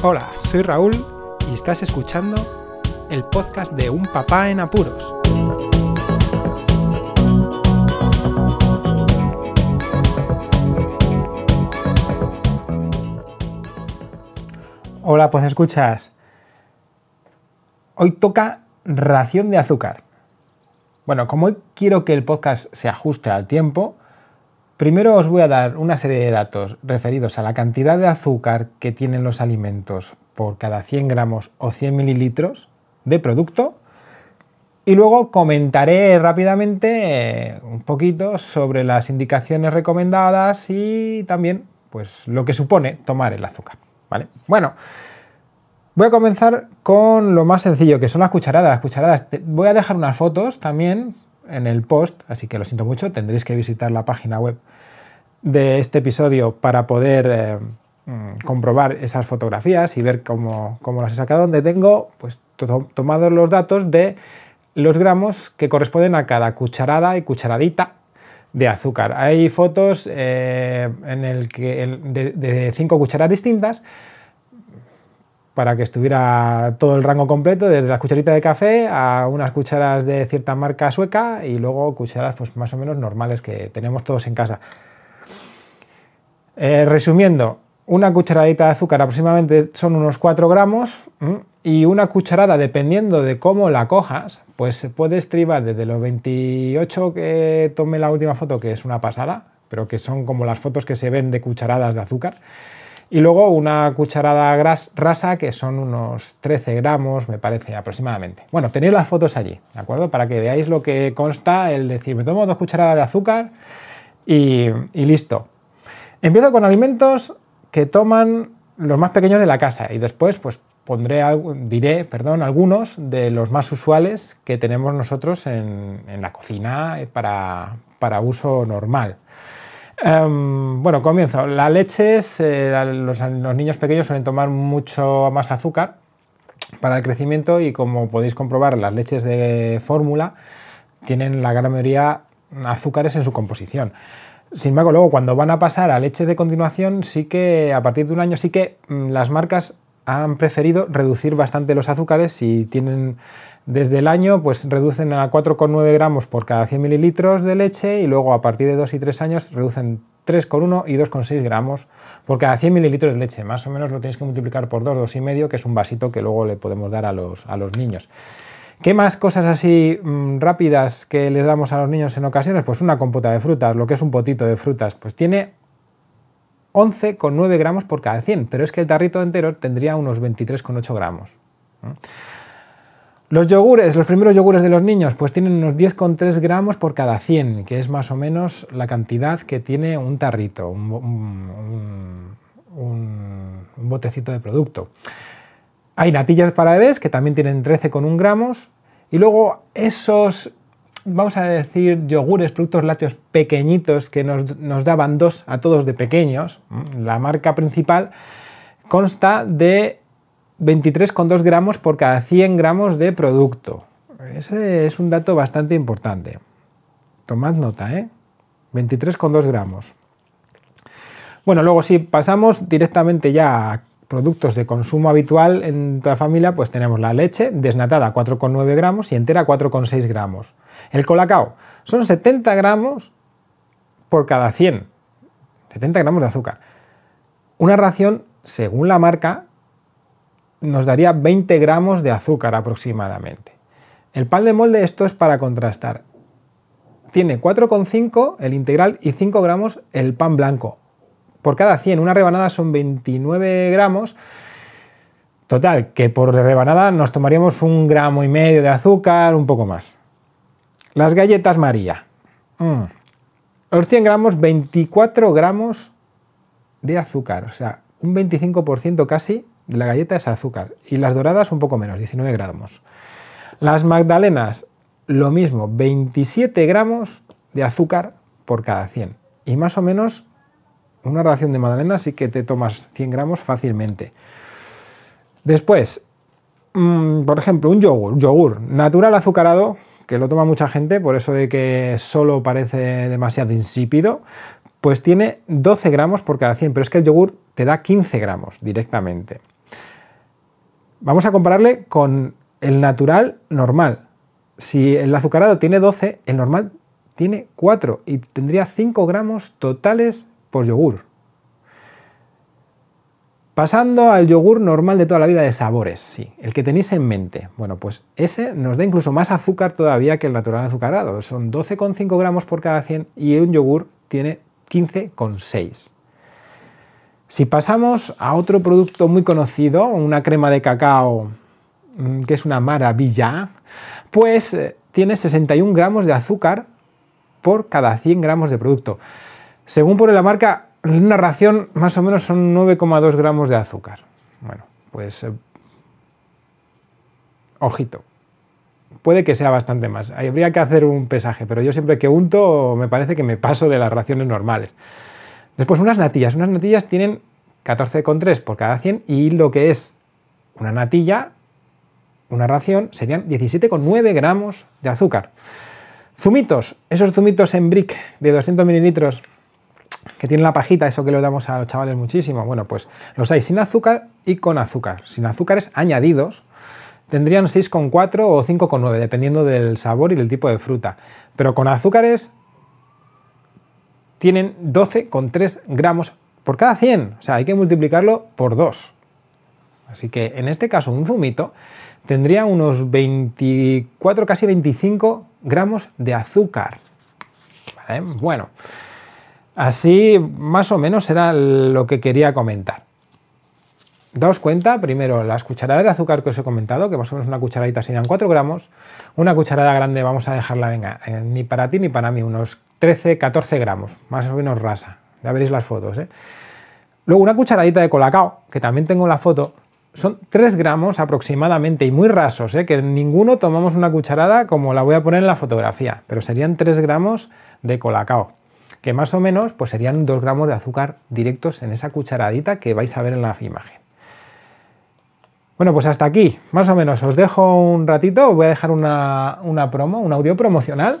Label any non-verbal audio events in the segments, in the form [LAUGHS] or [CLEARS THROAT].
Hola, soy Raúl y estás escuchando el podcast de Un Papá en Apuros. Hola, pues escuchas. Hoy toca ración de azúcar. Bueno, como hoy quiero que el podcast se ajuste al tiempo, Primero os voy a dar una serie de datos referidos a la cantidad de azúcar que tienen los alimentos por cada 100 gramos o 100 mililitros de producto y luego comentaré rápidamente eh, un poquito sobre las indicaciones recomendadas y también pues, lo que supone tomar el azúcar. ¿vale? Bueno, voy a comenzar con lo más sencillo, que son las cucharadas. Las cucharadas, voy a dejar unas fotos también en el post, así que lo siento mucho, tendréis que visitar la página web de este episodio para poder eh, mm, comprobar esas fotografías y ver cómo, las he sacado, donde tengo pues, tomados los datos de los gramos que corresponden a cada cucharada y cucharadita de azúcar. Hay fotos eh, en el que, de, de cinco cucharadas distintas para que estuviera todo el rango completo, desde la cucharita de café a unas cucharas de cierta marca sueca y luego cucharas pues, más o menos normales que tenemos todos en casa. Eh, resumiendo, una cucharadita de azúcar aproximadamente son unos 4 gramos y una cucharada, dependiendo de cómo la cojas, pues puede estribar desde los 28 que tomé la última foto, que es una pasada, pero que son como las fotos que se ven de cucharadas de azúcar, y luego una cucharada rasa, que son unos 13 gramos, me parece aproximadamente. Bueno, tenéis las fotos allí, ¿de acuerdo? Para que veáis lo que consta el decir, me tomo dos cucharadas de azúcar y, listo. Empiezo con alimentos que toman los más pequeños de la casa y después pues pondré, diré, perdón, algunos de los más usuales que tenemos nosotros en, la cocina para, para uso normal. Em, bueno, comienzo. La leche, eh, los, niños pequeños suelen tomar mucho más azúcar para el crecimiento y como podéis comprobar, las leches de fórmula tienen la gran mayoría azúcares en su composición. Sin embargo, luego cuando van a pasar a leches de continuación, sí que a partir de un año sí que mm, las marcas han preferido reducir bastante los azúcares y tienen desde el año pues reducen a 4,9 gramos por cada 100 mililitros de leche y luego a partir de 2 y 3 años reducen 3,1 y 2,6 gramos por cada 100 mililitros de leche. Más o menos lo tenéis que multiplicar por 2, 2,5, que es un vasito que luego le podemos dar a los, a los niños. ¿Qué más cosas así mm, rápidas que les damos a los niños en ocasiones? Pues una compota de frutas, lo que es un potito de frutas. Pues tiene 11,9 gramos por cada 100, pero es que el tarrito entero tendría unos 23,8 gramos. Los yogures, los primeros yogures de los niños, pues tienen unos 10,3 gramos por cada 100, que es más o menos la cantidad que tiene un tarrito, un, botecito de producto. Hay natillas para bebés que también tienen 13,1 gramos. Y luego esos, vamos a decir, yogures, productos lácteos pequeñitos que nos, nos daban dos a todos de pequeños, la marca principal consta de 23,2 gramos por cada 100 gramos de producto. Ese es un dato bastante importante. Tomad nota, ¿eh? 23,2 gramos. Bueno, luego si pasamos directamente ya a productos de consumo habitual en la familia, pues tenemos la leche desnatada 4,9 gramos y entera 4,6 gramos. El colacao son 70 gramos por cada 100. 70 gramos de azúcar. Una ración, según la marca, nos daría 20 gramos de azúcar aproximadamente. El pan de molde, esto es para contrastar. Tiene 4,5 el integral y 5 gramos el pan blanco. Por cada 100, una rebanada son 29 gramos. Total, que por rebanada nos tomaríamos un gramo y medio de azúcar, un poco más. Las galletas María. Mm. Los 100 gramos, 24 gramos de azúcar. O sea, un 25% casi la galleta es azúcar y las doradas un poco menos, 19 gramos. Las magdalenas, lo mismo, 27 gramos de azúcar por cada 100. Y más o menos una ración de magdalena sí que te tomas 100 gramos fácilmente. Después, mm, por ejemplo, un yogur, yogur natural azucarado, que lo toma mucha gente, por eso de que solo parece demasiado insípido, pues tiene 12 gramos por cada 100, pero es que el yogur te da 15 gramos directamente. Vamos a compararle con el natural normal. Si el azucarado tiene 12, el normal tiene 4 y tendría 5 gramos totales por yogur. Pasando al yogur normal de toda la vida de sabores, sí, el que tenéis en mente. Bueno, pues ese nos da incluso más azúcar todavía que el natural azucarado. Son 12,5 gramos por cada 100 y un yogur tiene 15,6. Si pasamos a otro producto muy conocido, una crema de cacao mm, que es una maravilla, pues eh, tiene 61 gramos de azúcar por cada 100 gramos de producto. Según pone la marca, una ración más o menos son 9,2 gramos de azúcar. Bueno, pues eh, ojito. Puede que sea bastante más. Habría que hacer un pesaje, pero yo siempre que unto me parece que me paso de las raciones normales. Después unas natillas. Unas natillas tienen 14,3 por cada 100 y lo que es una natilla, una ración, serían 17,9 gramos de azúcar. Zumitos, esos zumitos en brick de 200 mililitros que tiene la pajita, eso que le damos a los chavales muchísimo. Bueno, pues los hay sin azúcar y con azúcar. Sin azúcares añadidos tendrían 6,4 o 5,9, dependiendo del sabor y del tipo de fruta. Pero con azúcares tienen 12,3 gramos por cada 100. O sea, hay que multiplicarlo por 2. Así que en este caso un zumito tendría unos 24, casi 25 gramos de azúcar. Bueno. Así más o menos era lo que quería comentar. Daos cuenta, primero, las cucharadas de azúcar que os he comentado, que más o menos una cucharadita serían 4 gramos, una cucharada grande vamos a dejarla, venga, eh, ni para ti ni para mí, unos 13, 14 gramos, más o menos rasa, ya veréis las fotos. ¿eh? Luego una cucharadita de colacao, que también tengo la foto, son 3 gramos aproximadamente y muy rasos, ¿eh? que ninguno tomamos una cucharada como la voy a poner en la fotografía, pero serían 3 gramos de colacao que más o menos pues serían 2 gramos de azúcar directos en esa cucharadita que vais a ver en la imagen. Bueno, pues hasta aquí, más o menos. Os dejo un ratito, os voy a dejar una, una promo, un audio promocional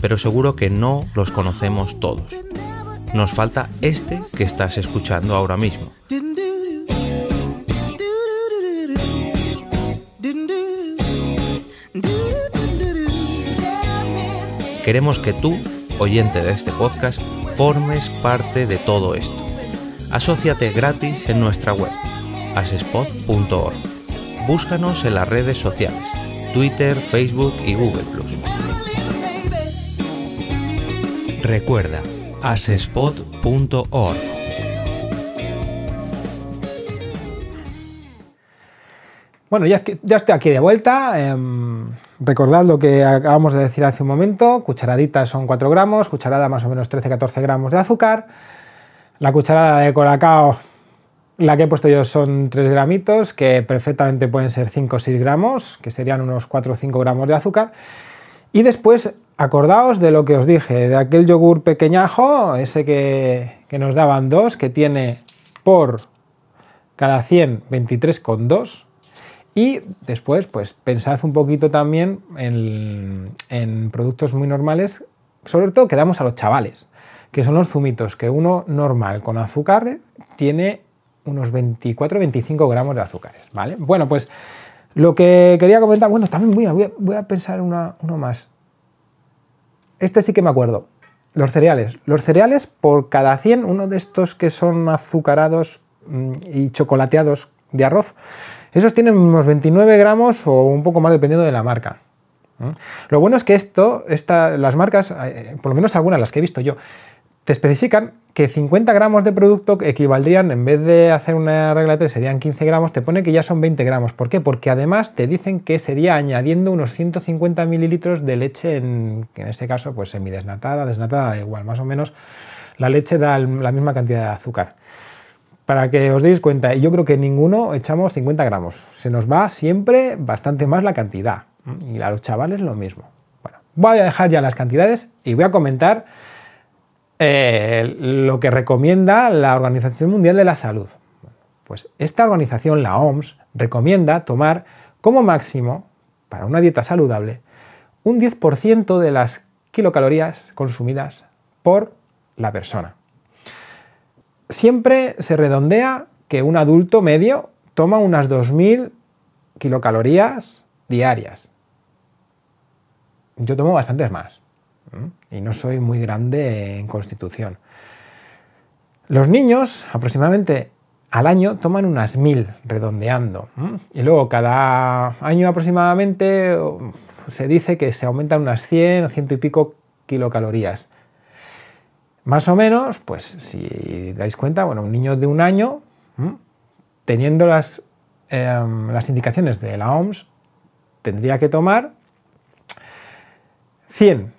pero seguro que no los conocemos todos. Nos falta este que estás escuchando ahora mismo. Queremos que tú, oyente de este podcast, formes parte de todo esto. Asociate gratis en nuestra web, asespod.org. Búscanos en las redes sociales, Twitter, Facebook y Google ⁇ Recuerda, asespod.org. Bueno, ya, ya, estoy aquí de vuelta. Em, recordad lo que acabamos de decir hace un momento. Cucharaditas son 4 gramos, cucharada más o menos 13-14 gramos de azúcar. La cucharada de colacao, la que he puesto yo son 3 gramitos, que perfectamente pueden ser 5 o 6 gramos, que serían unos 4 o 5 gramos de azúcar. Y después, acordaos de lo que os dije, de aquel yogur pequeñajo, ese que, que nos daban dos, que tiene por cada 100 23,2 y después, pues pensad un poquito también en, productos muy normales, sobre todo que damos a los chavales, que son los zumitos, que uno normal con azúcar tiene unos 24-25 gramos de azúcares, ¿vale? Bueno, pues lo que quería comentar, bueno, también voy a, voy a, pensar uno más. Este sí que me acuerdo. Los cereales. Los cereales, por cada 100, uno de estos que son azucarados mm, y chocolateados de arroz, esos tienen unos 29 gramos o un poco más dependiendo de la marca. Lo bueno es que esto, las marcas, eh, por lo menos algunas, las que he visto yo, te especifican que 50 gramos de producto equivaldrían, en vez de hacer una regla de 3, serían 15 gramos, te pone que ya son 20 gramos. ¿Por qué? Porque además te dicen que sería añadiendo unos 150 mililitros de leche, en, en este caso, pues semidesnatada, desnatada, igual, más o menos, la leche da la misma cantidad de azúcar. Para que os deis cuenta, yo creo que ninguno echamos 50 gramos. Se nos va siempre bastante más la cantidad. Y a los chavales lo mismo. Bueno, voy a dejar ya las cantidades y voy a comentar eh, lo que recomienda la Organización Mundial de la Salud. Pues esta organización, la OMS, recomienda tomar como máximo, para una dieta saludable, un 10% de las kilocalorías consumidas por la persona. Siempre se redondea que un adulto medio toma unas 2.000 kilocalorías diarias. Yo tomo bastantes más y no soy muy grande en constitución. Los niños aproximadamente al año toman unas 1.000 redondeando y luego cada año aproximadamente se dice que se aumentan unas 100 o ciento y pico kilocalorías. Más o menos, pues si dais cuenta, bueno, un niño de un año, teniendo las, em, las indicaciones de la OMS, tendría que tomar 100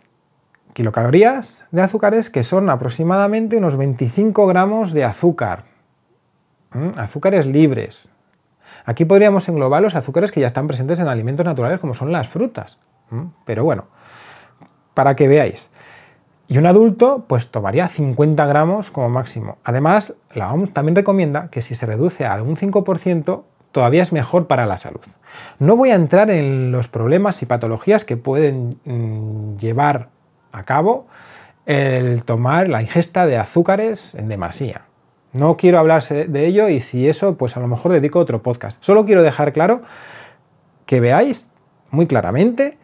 kilocalorías de azúcares, que son aproximadamente unos 25 gramos de azúcar. Azúcares libres. Aquí podríamos englobar los azúcares que ya están presentes en alimentos naturales, como son las frutas. Pero bueno, para que veáis. Y un adulto pues tomaría 50 gramos como máximo. Además, la OMS también recomienda que si se reduce a un 5%, todavía es mejor para la salud. No voy a entrar en los problemas y patologías que pueden mm, llevar a cabo el tomar la ingesta de azúcares en demasía. No quiero hablar de ello y si eso, pues a lo mejor dedico otro podcast. Solo quiero dejar claro que veáis muy claramente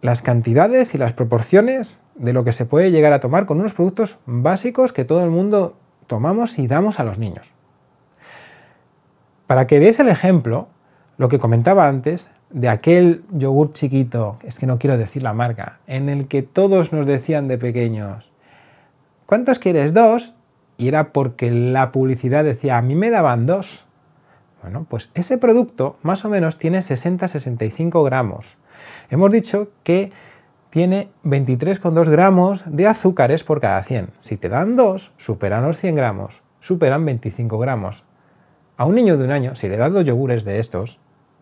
las cantidades y las proporciones de lo que se puede llegar a tomar con unos productos básicos que todo el mundo tomamos y damos a los niños. Para que veáis el ejemplo, lo que comentaba antes, de aquel yogur chiquito, es que no quiero decir la marca, en el que todos nos decían de pequeños, ¿cuántos quieres? Dos. Y era porque la publicidad decía, a mí me daban dos. Bueno, pues ese producto más o menos tiene 60-65 gramos. Hemos dicho que tiene 23,2 gramos de azúcares por cada 100. Si te dan 2, superan los 100 gramos, superan 25 gramos. A un niño de un año, si le das dos yogures de estos,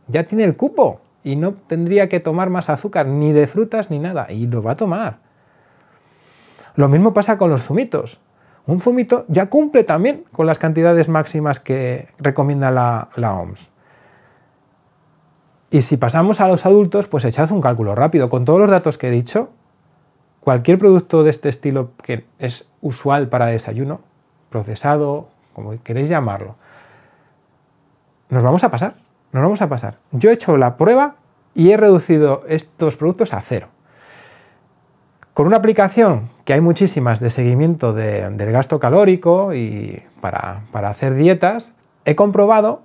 ya tiene el cupo y no tendría que tomar más azúcar, ni de frutas ni nada, y lo va a tomar. Lo mismo pasa con los zumitos. Un zumito ya cumple también con las cantidades máximas que recomienda la, OMS. Y si pasamos a los adultos, pues echad un cálculo rápido. Con todos los datos que he dicho, cualquier producto de este estilo que es usual para desayuno, procesado, como queréis llamarlo, nos vamos a pasar, nos vamos a pasar. Yo he hecho la prueba y he reducido estos productos a cero. Con una aplicación que hay muchísimas de seguimiento del gasto calórico y para, para hacer dietas, he comprobado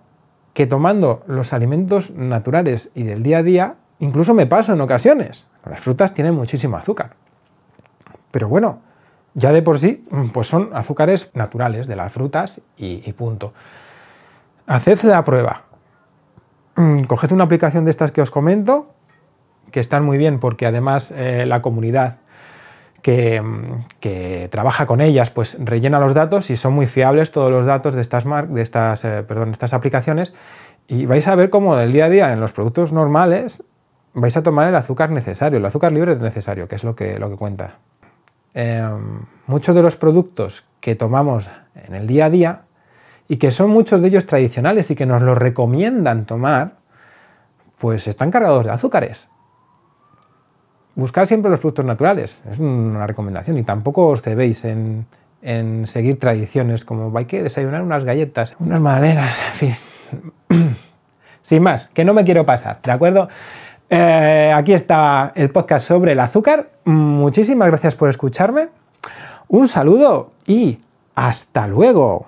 que tomando los alimentos naturales y del día a día, incluso me paso en ocasiones. Las frutas tienen muchísimo azúcar. Pero bueno, ya de por sí, pues son azúcares naturales de las frutas y, punto. Haced la prueba. Mm, coged una aplicación de estas que os comento, que están muy bien porque además eh, la comunidad que, trabaja con ellas, pues rellena los datos y son muy fiables todos los datos de estas, de estas, eh, perdón, estas aplicaciones y vais a ver cómo del día a día en los productos normales vais a tomar el azúcar necesario, el azúcar libre necesario, que es lo que, lo que cuenta. Em, muchos de los productos que tomamos en el día a día y que son muchos de ellos tradicionales y que nos los recomiendan tomar, pues están cargados de azúcares. Buscad siempre los productos naturales, es una recomendación, y tampoco os cebéis en, seguir tradiciones como hay que desayunar unas galletas, unas madalenas, [LAUGHS] en fin. [CLEARS THROAT] Sin más, que no me quiero pasar, ¿de acuerdo? Eh, aquí está el podcast sobre el azúcar. Muchísimas gracias por escucharme. Un saludo y hasta luego.